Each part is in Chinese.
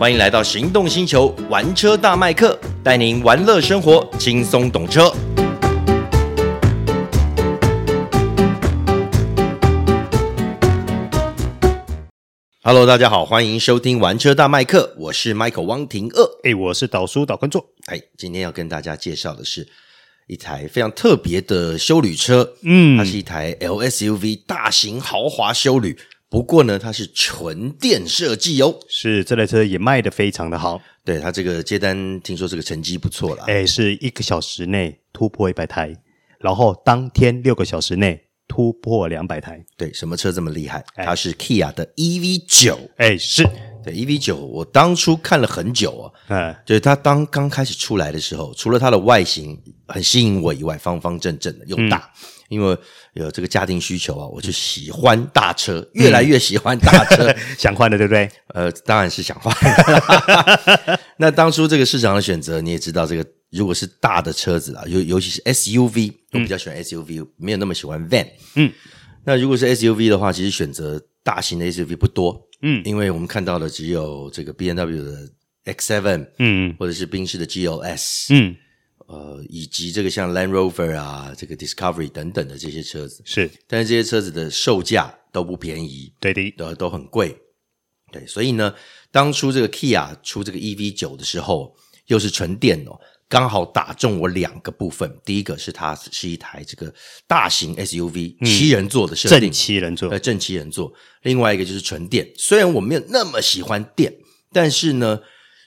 欢迎来到行动星球，玩车大麦克带您玩乐生活，轻松懂车。Hello，大家好，欢迎收听玩车大麦克，我是 Michael 汪廷二，哎，我是导叔导观众，哎，今天要跟大家介绍的是一台非常特别的休旅车，嗯，它是一台 LSUV 大型豪华休旅。不过呢，它是纯电设计哦，是这台车也卖得非常的好。对，它这个接单，听说这个成绩不错了。哎，是一个小时内突破一百台，然后当天六个小时内突破两百台。对，什么车这么厉害？它是 Kia 的 EV 九。哎，是对 EV 九我当初看了很久啊。嗯，就是它当刚开始出来的时候，除了它的外形很吸引我以外，方方正正的又大。嗯因为有这个家庭需求啊，我就喜欢大车，越来越喜欢大车，想换的对不对？呃，当然是想换。那当初这个市场的选择，你也知道，这个如果是大的车子啊，尤尤其是 SUV，我比较喜欢 SUV，没有那么喜欢 van。嗯，那如果是 SUV 的话，其实选择大型的 SUV 不多。嗯，因为我们看到的只有这个 B N W 的 X7，嗯，或者是宾士的 GLS，嗯。呃，以及这个像 Land Rover 啊，这个 Discovery 等等的这些车子是，但是这些车子的售价都不便宜，对的，都都很贵，对，所以呢，当初这个 Kia 出这个 EV 九的时候，又是纯电哦，刚好打中我两个部分。第一个是它是一台这个大型 SUV，嗯，七人座的设定，正七人座，呃，正七人座。另外一个就是纯电，虽然我没有那么喜欢电，但是呢。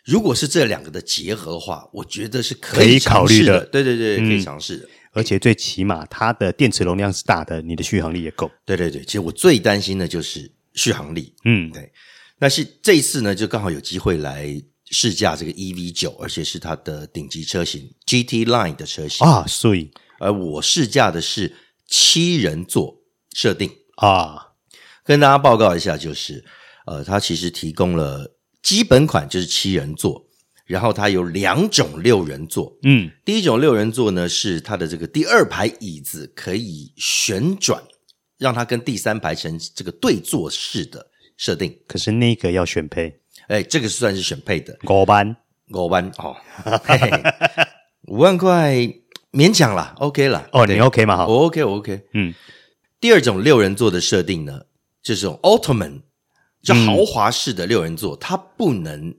如果是这两个的结合的话，我觉得是可以，考虑的。对对对，可以尝试的。而且最起码它的电池容量是大的，你的续航力也够。对对对，其实我最担心的就是续航力。嗯，对。那是这一次呢，就刚好有机会来试驾这个 EV 九而且是它的顶级车型 GT Line 的车型啊。所以，而我试驾的是七人座设定啊。跟大家报告一下，就是呃，它其实提供了。基本款就是七人座，然后它有两种六人座。嗯，第一种六人座呢，是它的这个第二排椅子可以旋转，让它跟第三排成这个对坐式的设定。可是那个要选配，哎，这个算是选配的。五万，五万哦，五万块勉强啦，OK 啦。哦，你 OK 吗？好，我 OK，我 OK。嗯，第二种六人座的设定呢，就是这种奥特曼。就豪华式的六人座，嗯，它不能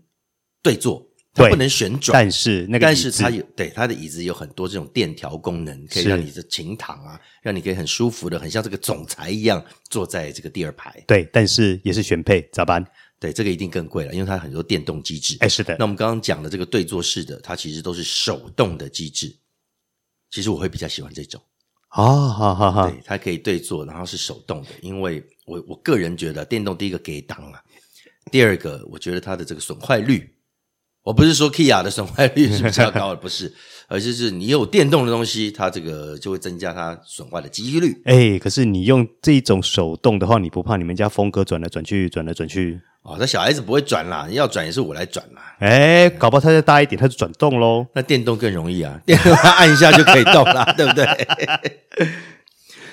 对坐，它不能旋转，但是那个，但是它有对它的椅子有很多这种电调功能，可以让你的琴躺啊，让你可以很舒服的，很像这个总裁一样坐在这个第二排。对，但是也是选配咋办？对，这个一定更贵了，因为它很多电动机制。哎，是的。那我们刚刚讲的这个对坐式的，它其实都是手动的机制。其实我会比较喜欢这种。哦，好好好，对，它可以对坐，然后是手动的，因为我我个人觉得电动第一个给档啊，第二个我觉得它的这个损坏率，我不是说 Kia 的损坏率是比较高的，不是，而是是你有电动的东西，它这个就会增加它损坏的几率。哎，可是你用这种手动的话，你不怕你们家峰哥转来转去，转来转去？哦，那小孩子不会转啦，要转也是我来转啦。哎，搞不好他再大一点，他就转动喽。那电动更容易啊，电动他按一下就可以动啦，对不对？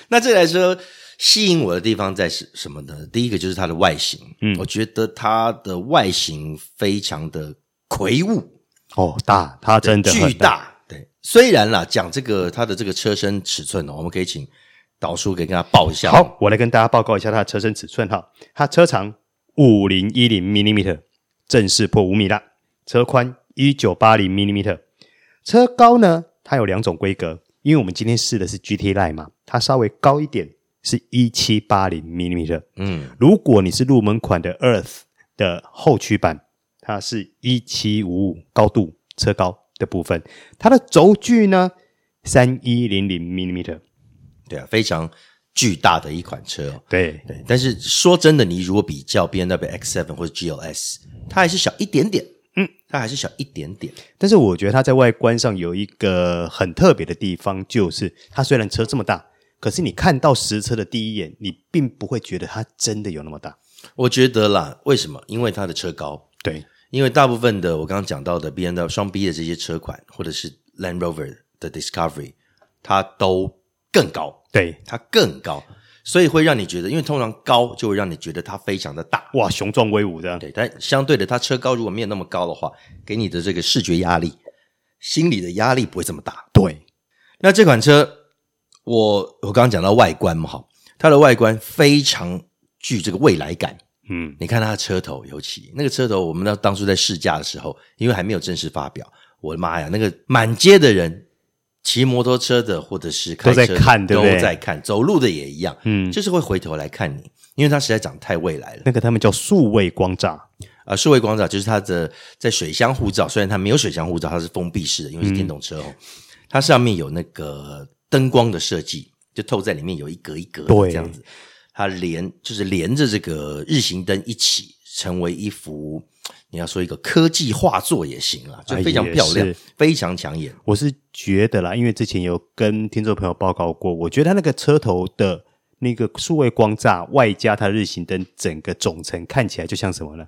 那这来说，吸引我的地方在是什么呢？第一个就是它的外形，嗯，我觉得它的外形非常的魁梧哦，大，它真的巨大。对，虽然啦，讲这个它的这个车身尺寸哦，我们可以请导叔给跟他报一下。好，我来跟大家报告一下它的车身尺寸哈，它车长。五零一零 millimeter，正式破五米啦。车宽一九八零 millimeter，车高呢？它有两种规格，因为我们今天试的是 GT Line 嘛，它稍微高一点，是一七八零 millimeter。嗯，如果你是入门款的 Earth 的后驱版，它是一七五五高度车高的部分，它的轴距呢，三一零零 millimeter。对啊，非常。巨大的一款车哦，对对，但是说真的，你如果比较 BMW X7 或者 GLS，它还是小一点点，嗯，它还是小一点点。但是我觉得它在外观上有一个很特别的地方，就是它虽然车这么大，可是你看到实车的第一眼，你并不会觉得它真的有那么大。我觉得啦，为什么？因为它的车高，对，因为大部分的我刚刚讲到的 B N W 双 B 的这些车款，或者是 Land Rover 的 Discovery，它都更高。对，它更高，所以会让你觉得，因为通常高就会让你觉得它非常的大，哇，雄壮威武这样。对，但相对的，它车高如果没有那么高的话，给你的这个视觉压力、心理的压力不会这么大。对，那这款车，我我刚刚讲到外观嘛，哈，它的外观非常具这个未来感。嗯，你看它的车头，尤其那个车头，我们当当初在试驾的时候，因为还没有正式发表，我的妈呀，那个满街的人。骑摩托车的或者是开车的都在看，对不对？都在看，走路的也一样，嗯，就是会回头来看你，因为它实在长太未来了。那个他们叫数位光栅啊，数位光栅就是它的在水箱护罩，虽然它没有水箱护罩，它是封闭式的，因为是电动车哦。嗯、它上面有那个灯光的设计，就透在里面有一格一格的这样子，它连就是连着这个日行灯一起成为一幅。你要说一个科技画作也行啦，就非常漂亮，啊、非常抢眼。我是觉得啦，因为之前有跟听众朋友报告过，我觉得它那个车头的。那个数位光栅外加它日行灯，整个总成看起来就像什么呢？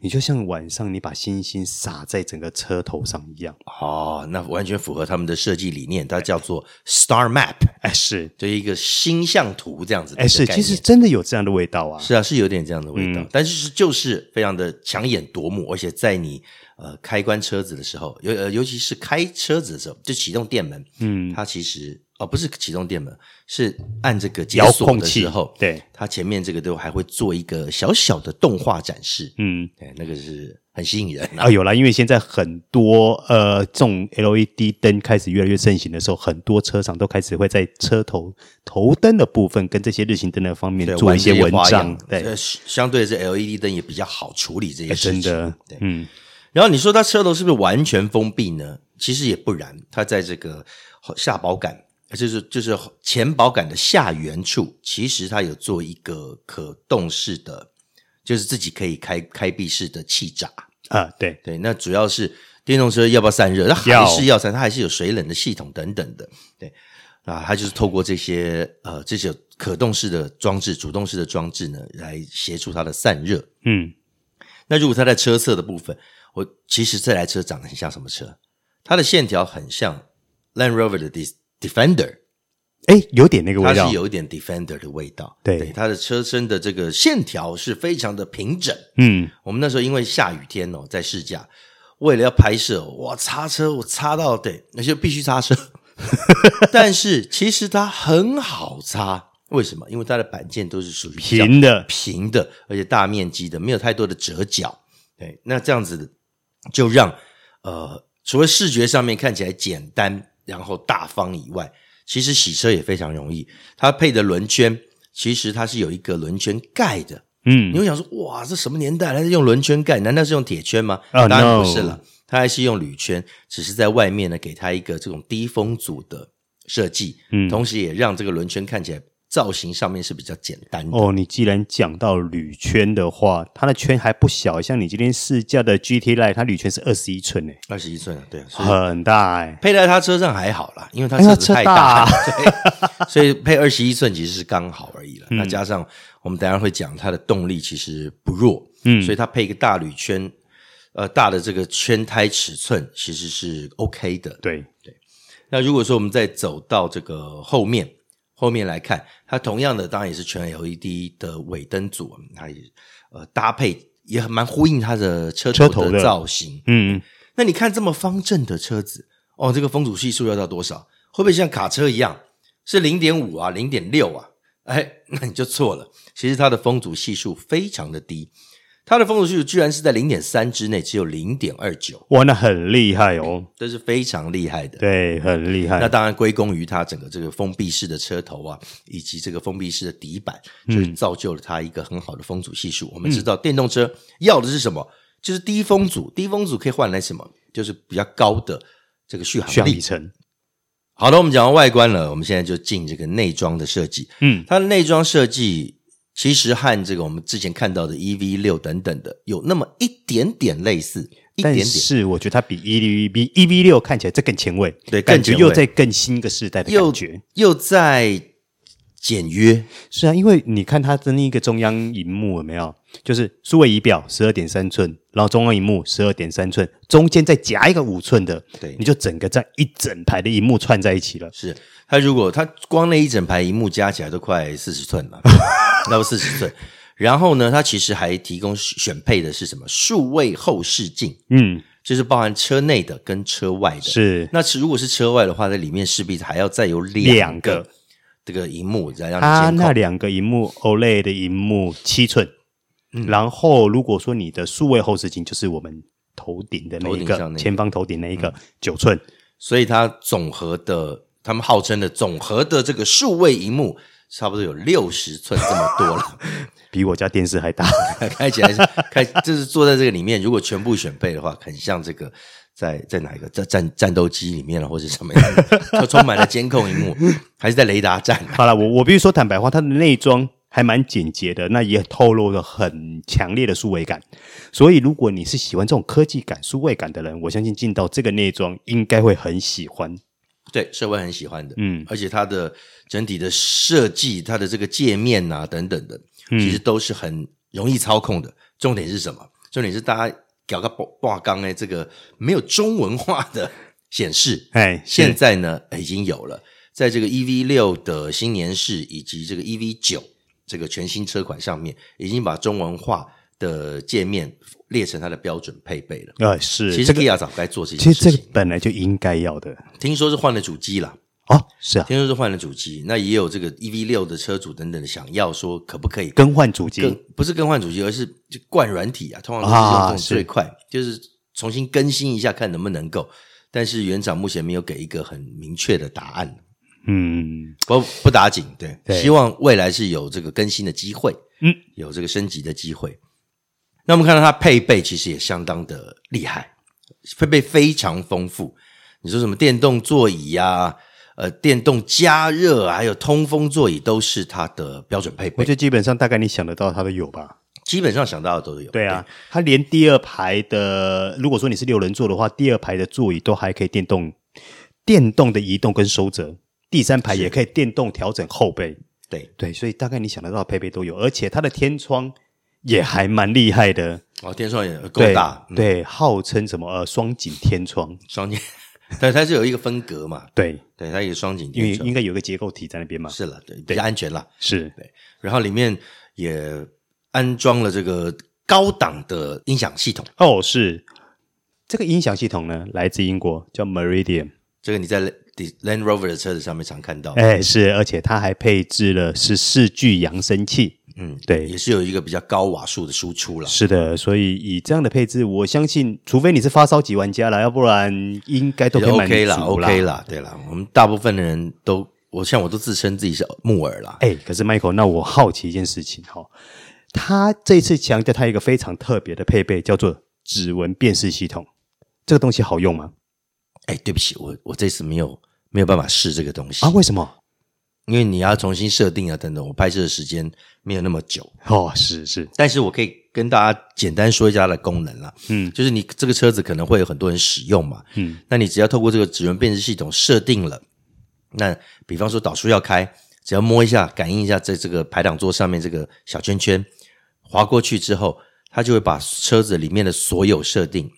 你就像晚上你把星星洒在整个车头上一样。哦，那完全符合他们的设计理念，它叫做 Star Map，哎，是，就一个星象图这样子的。哎，是，其实真的有这样的味道啊。是啊，是有点这样的味道，嗯、但是就是非常的抢眼夺目，而且在你呃开关车子的时候，尤呃尤其是开车子的时候，就启动电门，嗯，它其实。哦，不是启动电门，是按这个解锁的时候，对，它前面这个都还会做一个小小的动画展示，嗯，对，那个是很吸引人啊。啊有啦，因为现在很多呃，这种 LED 灯开始越来越盛行的时候，很多车厂都开始会在车头头灯的部分跟这些日行灯的方面做一些文章，对，对相对是 LED 灯也比较好处理这些事情，欸、真的，对，嗯。然后你说它车头是不是完全封闭呢？其实也不然，它在这个下保杆。就是就是前保杆的下缘处，其实它有做一个可动式的，就是自己可以开开闭式的气闸啊。对对，那主要是电动车要不要散热？它还是要散，它还是有水冷的系统等等的。对啊，它就是透过这些呃这些可动式的装置、主动式的装置呢，来协助它的散热。嗯，那如果它在车侧的部分，我其实这台车长得很像什么车？它的线条很像 Land Rover 的 Dis Defender，哎，有点那个味道，它是有一点 Defender 的味道。对，对，它的车身的这个线条是非常的平整。嗯，我们那时候因为下雨天哦，在试驾，为了要拍摄，哇，擦车我擦到对，那就必须擦车。但是其实它很好擦，为什么？因为它的板件都是属于平的、平的，而且大面积的，没有太多的折角。对，那这样子就让呃，除了视觉上面看起来简单。然后大方以外，其实洗车也非常容易。它配的轮圈，其实它是有一个轮圈盖的。嗯，你会想说，哇，这什么年代还是用轮圈盖？难道是用铁圈吗？Oh, 当然不是了，它还是用铝圈，只是在外面呢，给它一个这种低风阻的设计。嗯，同时也让这个轮圈看起来。造型上面是比较简单的哦。你既然讲到铝圈的话，它的圈还不小，像你今天试驾的 GT Line，它铝圈是二十一寸呢，二十一寸啊，对，很大哎。配在它车上还好啦，因为它车子太大，所以配二十一寸其实是刚好而已了。那加上我们等下会讲它的动力其实不弱，嗯，所以它配一个大铝圈，呃，大的这个圈胎尺寸其实是 OK 的。对对。那如果说我们再走到这个后面。后面来看，它同样的当然也是全 LED 的尾灯组，它也呃搭配也很蛮呼应它的车头的造型。嗯，那你看这么方正的车子，哦，这个风阻系数要到多少？会不会像卡车一样是零点五啊，零点六啊？哎，那你就错了。其实它的风阻系数非常的低。它的风阻系数居然是在零点三之内，只有零点二九，哇，那很厉害哦，这是非常厉害的，对，很厉害。那当然归功于它整个这个封闭式的车头啊，以及这个封闭式的底板，就是造就了它一个很好的风阻系数。嗯、我们知道电动车要的是什么？就是低风阻，低风阻可以换来什么？就是比较高的这个续航续航里程。好的，我们讲完外观了，我们现在就进这个内装的设计。嗯，它的内装设计。其实和这个我们之前看到的 EV 六等等的有那么一点点类似，一点点。是我觉得它比 EV 比 EV 六看起来这更前卫，对，感觉又在更新一个时代的感觉，又又在简约。是啊，因为你看它的那一个中央荧幕有没有？就是数位仪表十二点三寸，然后中央荧幕十二点三寸，中间再夹一个五寸的，对，你就整个在一整排的荧幕串在一起了。是它如果它光那一整排荧幕加起来都快四十寸了，那不四十寸。然后呢，它其实还提供选配的是什么？数位后视镜，嗯，就是包含车内的跟车外的。是，那如果是车外的话，在里面势必还要再有两个这个荧幕来让你监控。它那两个荧幕 OLED 的荧幕七寸。嗯、然后，如果说你的数位后视镜就是我们头顶的那一个，那个、前方头顶那一个九寸，所以它总和的，他们号称的总和的这个数位荧幕，差不多有六十寸这么多了，比我家电视还大。开起来是开，就是坐在这个里面，如果全部选配的话，很像这个在在哪一个在战战斗机里面了，或者什么样，的？它充满了监控荧幕，还是在雷达站？好了，我我必须说坦白话，它的内装。还蛮简洁的，那也透露了很强烈的数位感。所以，如果你是喜欢这种科技感、数位感的人，我相信进到这个内装应该会很喜欢。对，是会很喜欢的。嗯，而且它的整体的设计、它的这个界面啊等等的，其实都是很容易操控的。嗯、重点是什么？重点是大家搞个挂钢哎，这个没有中文化的显示，哎，现在呢已经有了，在这个 EV 六的新年式以及这个 EV 九。这个全新车款上面已经把中文化的界面列成它的标准配备了。呃，是，其实 Kia 早该做这些事情。其实这个本来就应该要的。听说是换了主机了。哦，是啊，听说是换了主机。那也有这个 EV 六的车主等等的想要说，可不可以更换主机？不是更换主机，而是就灌软体啊。通常都是用这种最快，啊、就是重新更新一下，看能不能够。但是园长目前没有给一个很明确的答案。嗯，不不打紧，对，对，希望未来是有这个更新的机会，嗯，有这个升级的机会。那我们看到它配备其实也相当的厉害，配备非常丰富。你说什么电动座椅呀、啊，呃，电动加热，还有通风座椅，都是它的标准配备。我觉得基本上大概你想得到它都有吧，基本上想到的都有。对啊，它连第二排的，如果说你是六人座的话，第二排的座椅都还可以电动，电动的移动跟收折。第三排也可以电动调整后背，对。对，所以大概你想得到的配备都有，而且它的天窗也还蛮厉害的。哦，天窗也够大，对，嗯、对号称什么呃双景天窗，双井，但它是有一个分隔嘛，对。对，它有双井，因为应该有个结构体在那边嘛，是了，对，比较安全啦，是。对，然后里面也安装了这个高档的音响系统。哦，是。这个音响系统呢，来自英国，叫 Meridian，这个你在。Land Rover 的车子上面常看到，哎，是，而且它还配置了十四具扬声器，嗯，对，也是有一个比较高瓦数的输出了。是的，所以以这样的配置，我相信，除非你是发烧级玩家了，要不然应该都可以满足 OK 啦，OK 啦，对啦，我们大部分的人都，我像我都自称自己是木耳啦。哎，可是 Michael，那我好奇一件事情哈，他这次强调他一个非常特别的配备，叫做指纹辨识系统，这个东西好用吗？哎，对不起，我我这次没有。没有办法试这个东西啊？为什么？因为你要重新设定啊，等等。我拍摄的时间没有那么久哦，是是。但是我可以跟大家简单说一下它的功能啦。嗯，就是你这个车子可能会有很多人使用嘛，嗯，那你只要透过这个指纹辨识系统设定了，那比方说导数要开，只要摸一下，感应一下，在这个排挡座上面这个小圈圈划过去之后，它就会把车子里面的所有设定。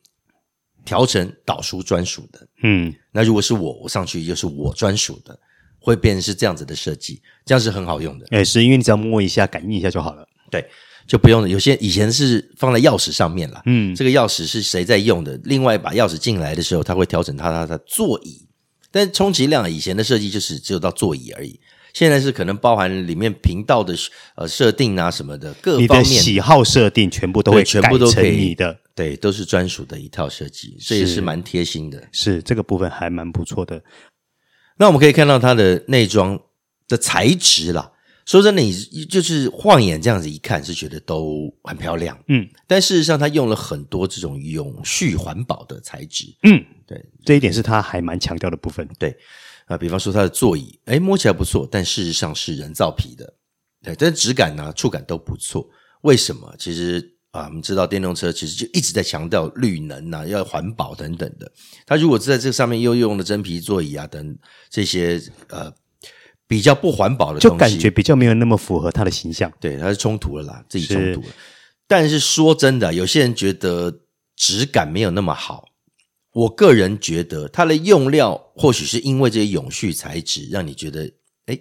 调成导书专属的，嗯，那如果是我，我上去就是我专属的，会变成是这样子的设计，这样是很好用的。诶，是因为你只要摸一下、感应一下就好了，对，就不用了。有些以前是放在钥匙上面了，嗯，这个钥匙是谁在用的？另外一把钥匙进来的时候，它会调整它它的座椅，但充其量以前的设计就是只有到座椅而已。现在是可能包含里面频道的呃设定啊什么的各方面，你的喜好设定全部都会全部都可以你的，对，都是专属的一套设计，这也是蛮贴心的。是，是这个部分还蛮不错的。那我们可以看到它的内装的材质啦，说真的，你就是晃眼这样子一看是觉得都很漂亮，嗯，但事实上它用了很多这种永续环保的材质，嗯，对，这一点是它还蛮强调的部分，对。啊，比方说它的座椅，诶，摸起来不错，但事实上是人造皮的，对，但是质感呢、啊、触感都不错。为什么？其实啊，我们知道电动车其实就一直在强调绿能呐、啊，要环保等等的。它如果在这上面又用了真皮座椅啊等这些呃比较不环保的东西，就感觉比较没有那么符合它的形象。对，它是冲突了啦，自己冲突了。但是说真的，有些人觉得质感没有那么好。我个人觉得它的用料或许是因为这些永续材质，让你觉得哎，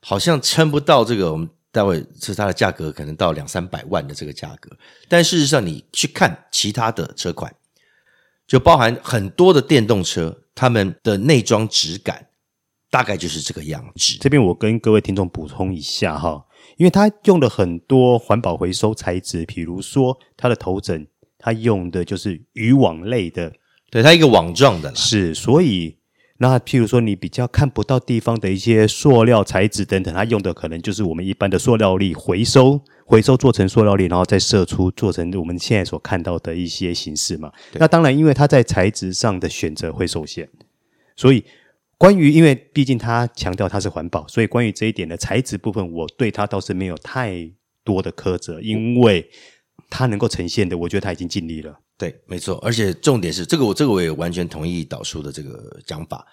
好像撑不到这个。我们待会是它的价格可能到两三百万的这个价格。但事实上，你去看其他的车款，就包含很多的电动车，它们的内装质感大概就是这个样子。这边我跟各位听众补充一下哈。因为它用了很多环保回收材质，比如说它的头枕，它用的就是渔网类的，对，它一个网状的，是，所以那譬如说你比较看不到地方的一些塑料材质等等，它用的可能就是我们一般的塑料粒回收，回收做成塑料粒，然后再射出做成我们现在所看到的一些形式嘛。那当然，因为它在材质上的选择会受限，所以。关于，因为毕竟它强调它是环保，所以关于这一点的材质部分，我对它倒是没有太多的苛责，因为它能够呈现的，我觉得它已经尽力了。对，没错，而且重点是这个，我这个我也完全同意导叔的这个讲法。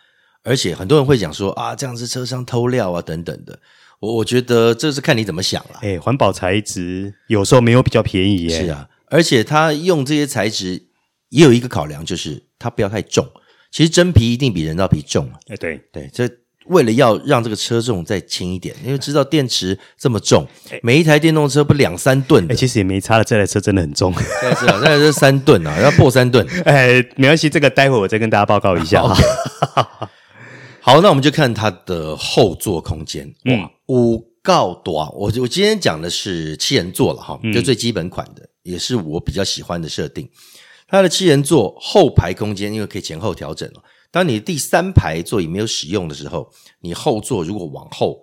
而且很多人会讲说啊，这样子车商偷料啊等等的，我我觉得这是看你怎么想了。哎，环保材质有时候没有比较便宜耶。是啊，而且他用这些材质也有一个考量，就是它不要太重。其实真皮一定比人造皮重啊！哎，对对，这为了要让这个车重再轻一点，因为知道电池这么重，每一台电动车不两三吨？哎，其实也没差了，这台车真的很重。对，是啊，这台车三吨啊，要破三吨。哎，没关系，这个待会我再跟大家报告一下。好，好，那我们就看它的后座空间。哇，五告多啊！我我今天讲的是七人座了哈，就最基本款的，也是我比较喜欢的设定。它的七人座后排空间，因为可以前后调整哦。当你第三排座椅没有使用的时候，你后座如果往后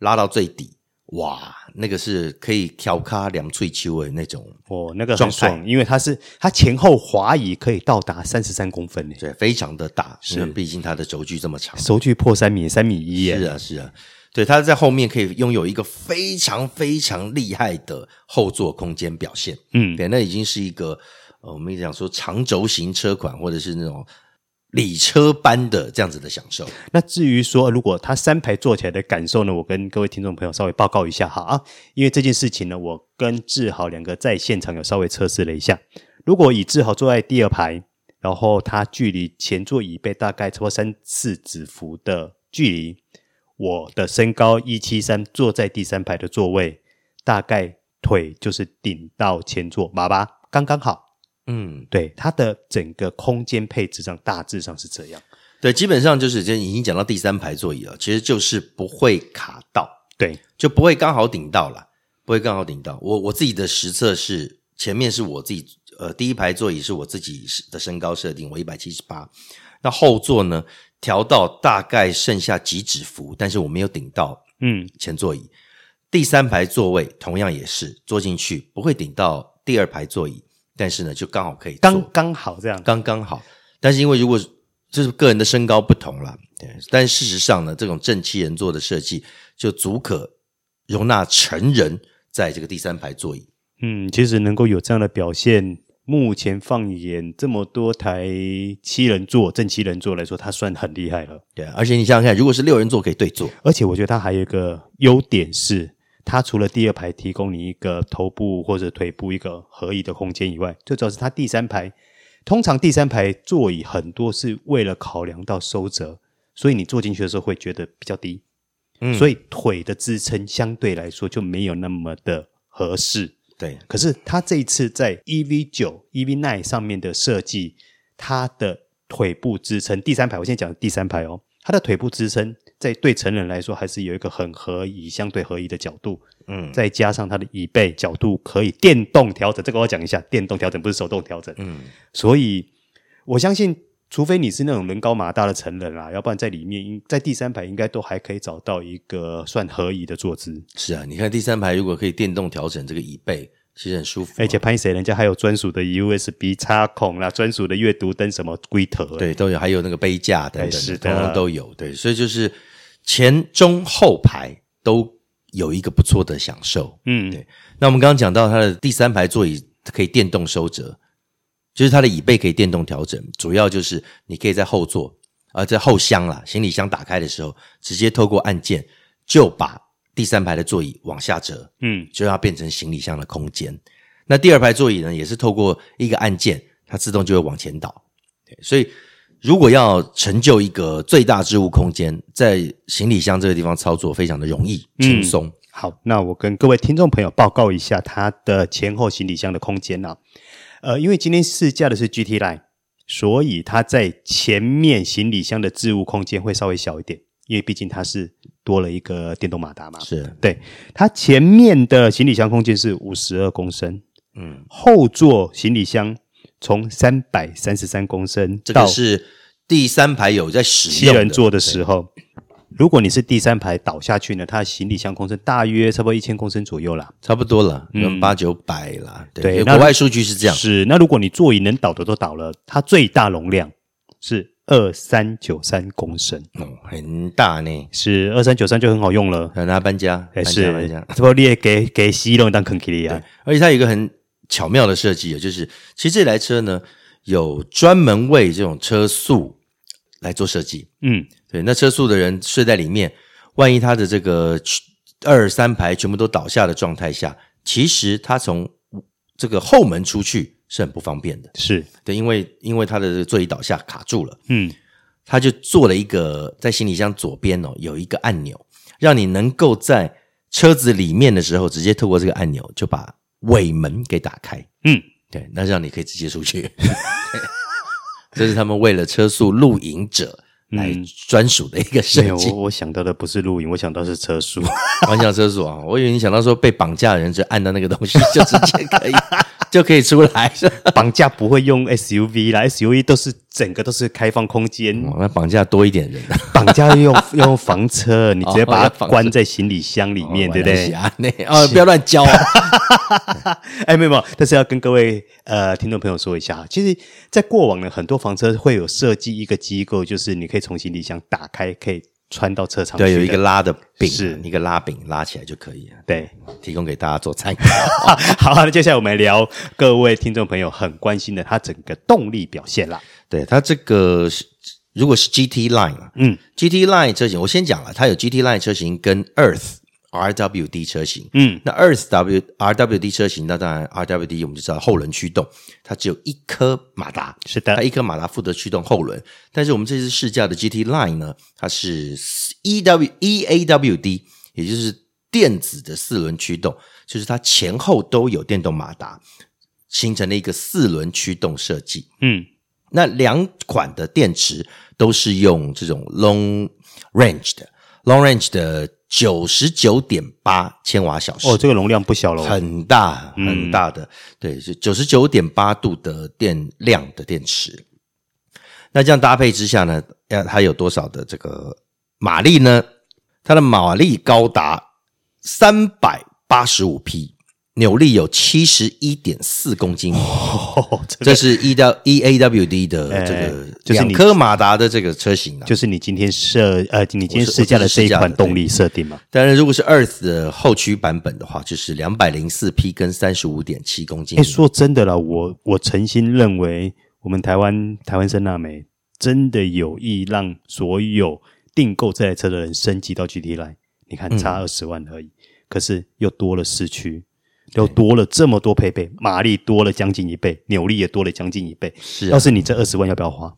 拉到最底，哇，那个是可以调卡两脆秋的那种哦，那个很爽，因为它是它前后滑移可以到达三十三公分，对，非常的大，是，毕竟它的轴距这么长，轴距破三米，三米一耶，是啊，是啊，对，它在后面可以拥有一个非常非常厉害的后座空间表现，嗯，对，那已经是一个。我们讲说长轴型车款，或者是那种礼车般的这样子的享受。那至于说，如果他三排坐起来的感受呢？我跟各位听众朋友稍微报告一下哈啊，因为这件事情呢，我跟志豪两个在现场有稍微测试了一下。如果以志豪坐在第二排，然后他距离前座椅背大概超过三四指幅的距离，我的身高一七三，坐在第三排的座位，大概腿就是顶到前座马巴，刚刚好。嗯，对，它的整个空间配置上大致上是这样。对，基本上就是，就已经讲到第三排座椅了，其实就是不会卡到，对，就不会刚好顶到了，不会刚好顶到。我我自己的实测是，前面是我自己，呃，第一排座椅是我自己的身高设定，我一百七十八，那后座呢调到大概剩下几指幅，但是我没有顶到，嗯，前座椅。嗯、第三排座位同样也是坐进去不会顶到第二排座椅。但是呢，就刚好可以刚刚好这样，刚刚好。但是因为如果就是个人的身高不同了，对。但事实上呢，这种正七人座的设计就足可容纳成人在这个第三排座椅。嗯，其实能够有这样的表现，目前放眼这么多台七人座正七人座来说，它算很厉害了。对，而且你想想看，如果是六人座可以对坐，而且我觉得它还有一个优点是。它除了第二排提供你一个头部或者腿部一个合宜的空间以外，最主要是它第三排，通常第三排座椅很多是为了考量到收折，所以你坐进去的时候会觉得比较低，嗯，所以腿的支撑相对来说就没有那么的合适。对，可是它这一次在 EV 九、EV Nine 上面的设计，它的腿部支撑第三排，我现在讲的第三排哦，它的腿部支撑。在对成人来说，还是有一个很合宜、相对合宜的角度。嗯，再加上它的椅背角度可以电动调整，这个我讲一下，电动调整不是手动调整。嗯，所以我相信，除非你是那种人高马大的成人啦，要不然在里面，在第三排应该都还可以找到一个算合宜的坐姿。是啊，你看第三排如果可以电动调整这个椅背。其实很舒服，而且拍谁人家还有专属的 USB 插孔啦，专属的阅读灯什么龟头，对，都有，还有那个杯架等等，通通都有。对，所以就是前中后排都有一个不错的享受。嗯，对。那我们刚刚讲到它的第三排座椅可以电动收折，就是它的椅背可以电动调整，主要就是你可以在后座啊，在后箱啦，行李箱打开的时候，直接透过按键就把第三排的座椅往下折，嗯，就要变成行李箱的空间。那第二排座椅呢，也是透过一个按键，它自动就会往前倒。对，所以如果要成就一个最大置物空间，在行李箱这个地方操作非常的容易轻松。嗯。好，那我跟各位听众朋友报告一下它的前后行李箱的空间啊。呃，因为今天试驾的是 GT Line，所以它在前面行李箱的置物空间会稍微小一点，因为毕竟它是多了一个电动马达嘛。是，对，它前面的行李箱空间是五十二公升。嗯，后座行李箱从三百三十三公升，这个是第三排有在使用七人座的时候。如果你是第三排倒下去呢，它的行李箱空升大约差不多一千公升左右啦，差不多了，嗯，八九百啦。对，国外数据是这样。是，那如果你座椅能倒的都倒了，它最大容量是二三九三公升，哦，很大呢。是二三九三就很好用了，拿它搬家，还是搬家，这不你也给给西龙当坑里呀？而且它有一个很。巧妙的设计，就是其实这台车呢，有专门为这种车速来做设计。嗯，对，那车速的人睡在里面，万一他的这个二三排全部都倒下的状态下，其实他从这个后门出去是很不方便的。是对，因为因为他的座椅倒下卡住了。嗯，他就做了一个在行李箱左边哦，有一个按钮，让你能够在车子里面的时候，直接透过这个按钮就把。尾门给打开，嗯，对，那这样你可以直接出去。这是他们为了车速露营者来专属的一个设计。我我想到的不是露营，我想到是车速。我想车速啊，我以为你想到说被绑架的人就按到那个东西就直接可以。就可以出来，绑架不会用 SUV 啦，SUV 都是整个都是开放空间，我们绑架多一点人，绑架要用 要用房车，你直接把它关在行李箱里面，哦、对不对？哦，不要乱教啊！哎，没有没有，但是要跟各位呃听众朋友说一下，其实，在过往呢，很多房车会有设计一个机构，就是你可以从行李箱打开，可以。穿到车场，对，有一个拉的柄，是一个拉柄拉起来就可以了。对，提供给大家做参考。好，那接下来我们来聊各位听众朋友很关心的它整个动力表现啦。对，它这个是如果是 GT Line 啊，嗯，GT Line 车型我先讲了，它有 GT Line 车型跟 Earth。RWD 车型，嗯，那 Earth W RWD 车型，那当然 RWD 我们就知道后轮驱动，它只有一颗马达，是的，它一颗马达负责驱动后轮。但是我们这次试驾的 GT Line 呢，它是 EW EAWD，也就是电子的四轮驱动，就是它前后都有电动马达，形成了一个四轮驱动设计。嗯，那两款的电池都是用这种 long range 的 long range 的。九十九点八千瓦小时哦，这个容量不小了，很大很大的，嗯、对，是九十九点八度的电量的电池。那这样搭配之下呢，要它有多少的这个马力呢？它的马力高达三百八十五匹。扭力有七十一点四公斤，哦这是 E 到 E A W D 的这个两颗马达的这个车型、啊、就是你今天设呃，你今天试驾的这一款动力设定嘛？当然，如果是 Earth 的后驱版本的话，就是两百零四匹跟三十五点七公斤。哎，说真的啦，我我诚心认为，我们台湾台湾森纳美真的有意让所有订购这台车的人升级到 GT Line。你看，差二十万而已，嗯、可是又多了四驱。又多了这么多配备，马力多了将近一倍，扭力也多了将近一倍。是、啊，要是你这二十万要不要花？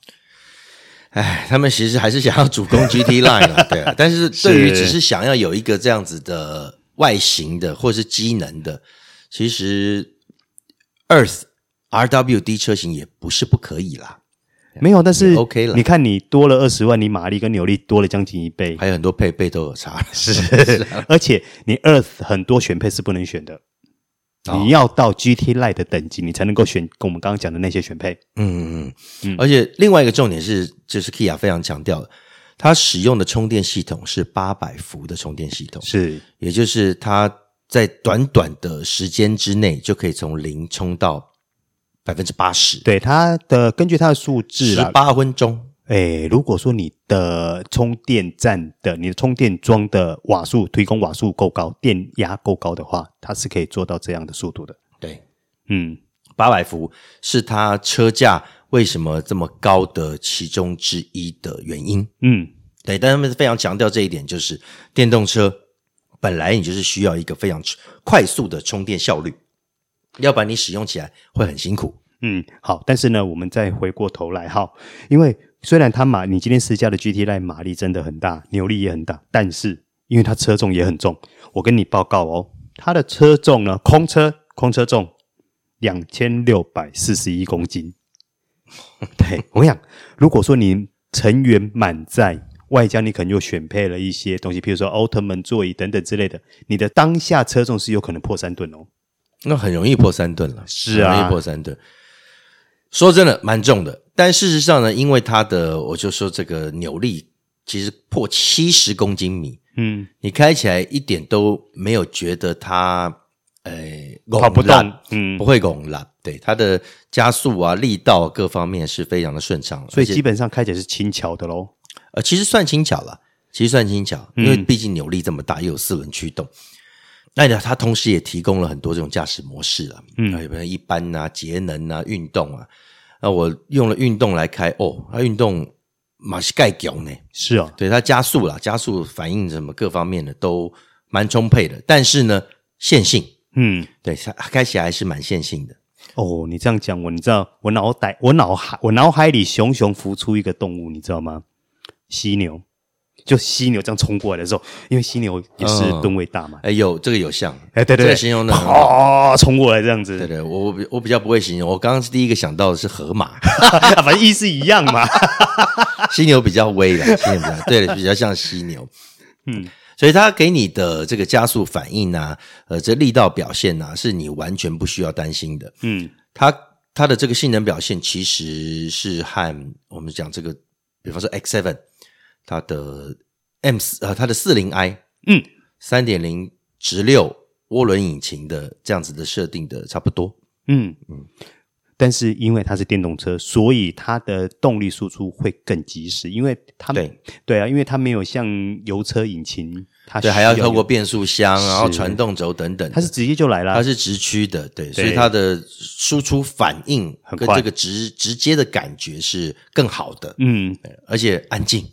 哎，他们其实还是想要主攻 GT Line 啊，对啊。但是对于只是想要有一个这样子的外形的或是机能的，其实 Earth RWD 车型也不是不可以啦。没有，但是 OK 了。你看，你多了二十万，你马力跟扭力多了将近一倍，还有很多配备都有差。是，是啊、而且你 Earth 很多选配是不能选的。你要到 GT Line 的等级，你才能够选跟我们刚刚讲的那些选配。嗯嗯嗯。而且另外一个重点是，就是 Kia 非常强调的，它使用的充电系统是八百伏的充电系统，是，也就是它在短短的时间之内就可以从零充到百分之八十。对，它的根据它的数字，十八分钟。诶，如果说你的充电站的你的充电桩的瓦数推供瓦数够高，电压够高的话，它是可以做到这样的速度的。对，嗯，八百伏是它车价为什么这么高的其中之一的原因。嗯，对，但他们非常强调这一点，就是电动车本来你就是需要一个非常快速的充电效率，要不然你使用起来会很辛苦。嗯，好，但是呢，我们再回过头来哈，因为虽然它马，你今天试驾的 GT Line 马力真的很大，扭力也很大，但是因为它车重也很重，我跟你报告哦，它的车重呢，空车空车重两千六百四十一公斤。对，我跟你讲，如果说你成员满载，外加你可能又选配了一些东西，譬如说奥特曼座椅等等之类的，你的当下车重是有可能破三吨哦。那很容易破三吨了，是啊，容易破三吨。说真的，蛮重的。但事实上呢，因为它的，我就说这个扭力其实破七十公斤米，嗯，你开起来一点都没有觉得它，呃，跑不动，嗯，不会拱了。对，它的加速啊、力道各方面是非常的顺畅，所以基本上开起来是轻巧的喽。呃，其实算轻巧了，其实算轻巧，因为毕竟扭力这么大，又有四轮驱动。那它同时也提供了很多这种驾驶模式啊，嗯，比如一般啊、节能啊、运动啊。那我用了运动来开，哦，它运动马是盖囧呢，是哦，对，它加速啦，加速反应什么各方面的都蛮充沛的。但是呢，线性，嗯，对，它开起来还是蛮线性的。哦，你这样讲我，你知道我脑袋，我脑海，我脑海里熊熊浮出一个动物，你知道吗？犀牛。就犀牛这样冲过来的时候，因为犀牛也是吨位大嘛，哎、嗯，有这个有像，哎，对对对，形容的啊，冲过来这样子，对对，我我比较不会形容，我刚刚是第一个想到的是河马，反正意思一样嘛，犀牛比较威的，犀牛比较对，比较像犀牛，嗯，所以它给你的这个加速反应啊，呃，这力道表现啊，是你完全不需要担心的，嗯，它它的这个性能表现其实是和我们讲这个，比方说 X7。它的 M 四呃，它的四零 i 嗯，三点零直六涡轮引擎的这样子的设定的差不多，嗯。嗯，但是因为它是电动车，所以它的动力输出会更及时，因为它对。对啊，因为它没有像油车引擎，它对还要透过变速箱，然后传动轴等等，它是直接就来了，它是直驱的，对，对。所以它的输出反应跟这个直直接的感觉是更好的，嗯，而且安静。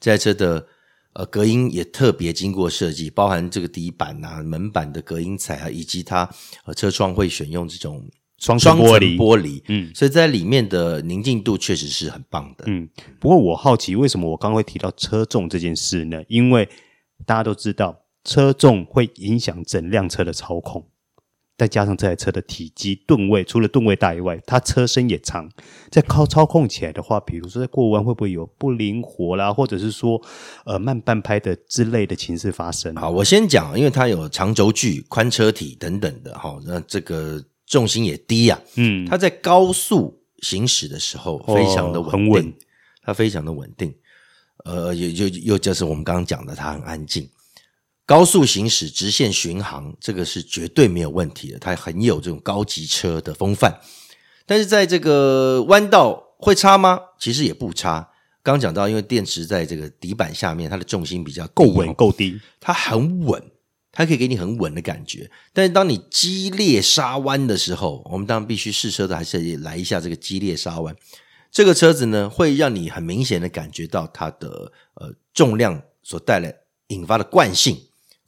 这台车的呃隔音也特别经过设计，包含这个底板啊、门板的隔音材啊，以及它呃车窗会选用这种双双层玻璃，玻璃，嗯，所以在里面的宁静度确实是很棒的，嗯。不过我好奇，为什么我刚刚会提到车重这件事呢？因为大家都知道，车重会影响整辆车的操控。再加上这台车的体积吨位，除了吨位大以外，它车身也长，在靠操控起来的话，比如说在过弯会不会有不灵活啦，或者是说呃慢半拍的之类的情势发生？好，我先讲，因为它有长轴距、宽车体等等的，哈，那这个重心也低呀、啊，嗯，它在高速行驶的时候非常的稳定，哦、很稳，它非常的稳定，呃，又又又就是我们刚刚讲的，它很安静。高速行驶、直线巡航，这个是绝对没有问题的。它很有这种高级车的风范，但是在这个弯道会差吗？其实也不差。刚讲到，因为电池在这个底板下面，它的重心比较够稳、够低，它很稳，它可以给你很稳的感觉。但是当你激烈刹弯的时候，我们当然必须试车的还是来一下这个激烈刹弯。这个车子呢，会让你很明显的感觉到它的呃重量所带来引发的惯性。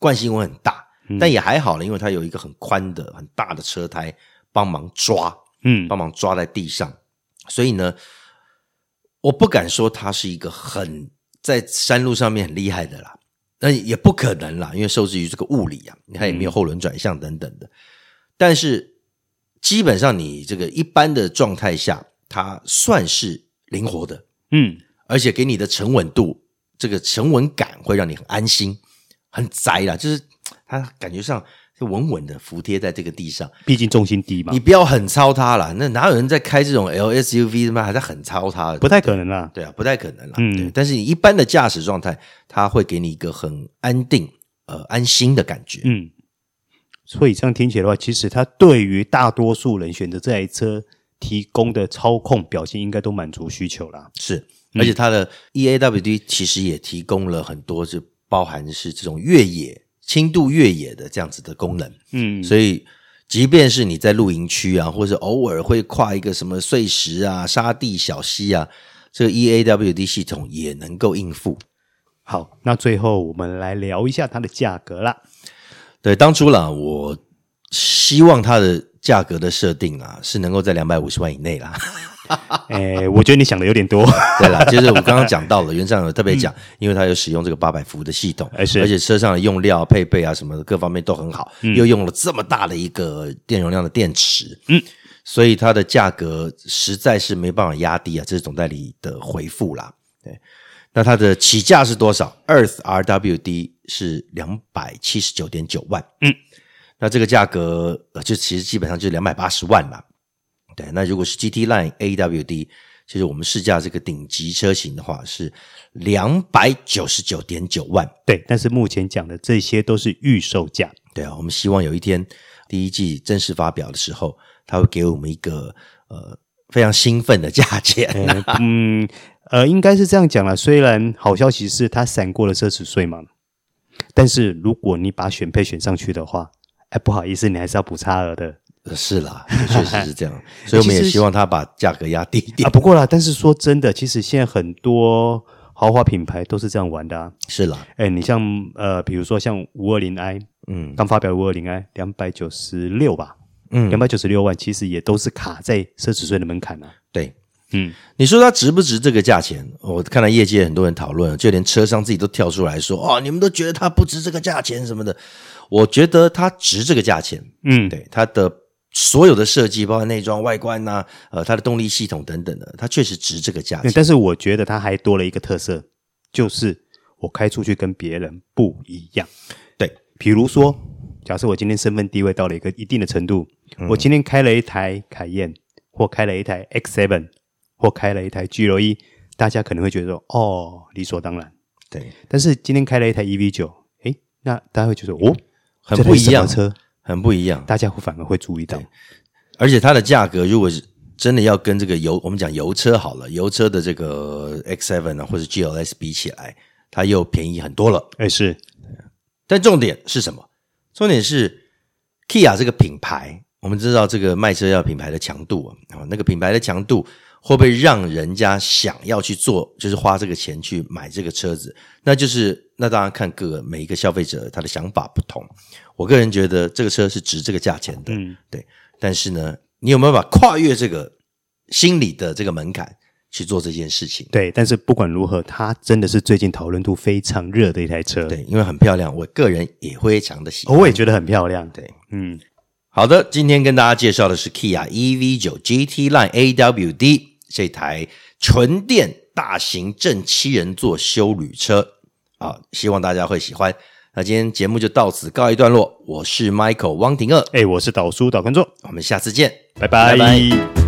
惯性会很大，但也还好了，因为它有一个很宽的、很大的车胎帮忙抓，嗯，帮忙抓在地上，所以呢，我不敢说它是一个很在山路上面很厉害的啦，那也不可能啦，因为受制于这个物理啊，它也没有后轮转向等等的。但是基本上你这个一般的状态下，它算是灵活的，嗯，而且给你的沉稳度，这个沉稳感会让你很安心。很宅啦，就是它感觉上就稳稳的服贴在这个地上，毕竟重心低嘛。你不要很操它啦，那哪有人在开这种 LSUV 的嘛？还在很操它的？不太可能啦。对啊，不太可能啦。嗯，对。但是你一般的驾驶状态，它会给你一个很安定、呃安心的感觉。嗯，所以这样听起来的话，其实它对于大多数人选择这台车提供的操控表现，应该都满足需求啦。是，而且它的 EAWD 其实也提供了很多就。包含是这种越野、轻度越野的这样子的功能，嗯，所以即便是你在露营区啊，或者偶尔会跨一个什么碎石啊、沙地、小溪啊，这个 EAWD 系统也能够应付。好，那最后我们来聊一下它的价格啦。对，当初啦，我希望它的价格的设定啊，是能够在两百五十万以内啦。哎，我觉得你想的有点多。对啦，就是我刚刚讲到了，原厂有特别讲，嗯、因为它有使用这个八百伏的系统，而且车上的用料配备啊什么的各方面都很好，嗯、又用了这么大的一个电容量的电池，嗯，所以它的价格实在是没办法压低啊，这是总代理的回复啦。对，那它的起价是多少？Earth RWD 是两百七十九点九万，嗯，那这个价格就其实基本上就两百八十万了。对，那如果是 GT Line AWD，其实我们试驾这个顶级车型的话是两百九十九点九万。对，但是目前讲的这些都是预售价。对啊，我们希望有一天第一季正式发表的时候，它会给我们一个呃非常兴奋的价钱。嗯，呃，应该是这样讲了。虽然好消息是它闪过了奢侈税嘛，但是如果你把选配选上去的话，哎，不好意思，你还是要补差额的。是啦，确实是这样，所以我们也希望他把价格压低一点啊。不过啦，但是说真的，其实现在很多豪华品牌都是这样玩的啊。是啦，哎，你像呃，比如说像五二零 i，嗯，刚发表的五二零 i 两百九十六吧，嗯，两百九十六万，其实也都是卡在奢侈税的门槛啊。对，嗯，你说它值不值这个价钱？我看到业界很多人讨论，就连车商自己都跳出来说：“哦，你们都觉得它不值这个价钱什么的。”我觉得它值这个价钱。嗯，对，它的。所有的设计，包括内装、外观呐、啊，呃，它的动力系统等等的，它确实值这个价钱。但是我觉得它还多了一个特色，就是我开出去跟别人不一样。对，比如说，假设我今天身份地位到了一个一定的程度，嗯、我今天开了一台凯宴，或开了一台 X7，或开了一台 GLE，大家可能会觉得说，哦，理所当然。对，但是今天开了一台 EV 九诶，那大家会觉得，哦，很不一样车。很不一样，大家会反而会注意到，而且它的价格如果是真的要跟这个油，我们讲油车好了，油车的这个 X7 啊或者 GLS 比起来，它又便宜很多了。哎，是，但重点是什么？重点是 Kia 这个品牌，我们知道这个卖车要品牌的强度啊，那个品牌的强度。会不会让人家想要去做，就是花这个钱去买这个车子？那就是那当然看各个每一个消费者他的想法不同。我个人觉得这个车是值这个价钱的，嗯，对。但是呢，你有没有办法跨越这个心理的这个门槛去做这件事情？对。但是不管如何，它真的是最近讨论度非常热的一台车，对，因为很漂亮，我个人也非常的喜欢，我也觉得很漂亮，对，嗯。好的，今天跟大家介绍的是 Kia EV9 GT Line AWD。这台纯电大型正七人座休旅车啊，希望大家会喜欢。那今天节目就到此告一段落。我是 Michael 汪廷乐，哎，我是导叔导观众，我们下次见，拜拜。拜拜。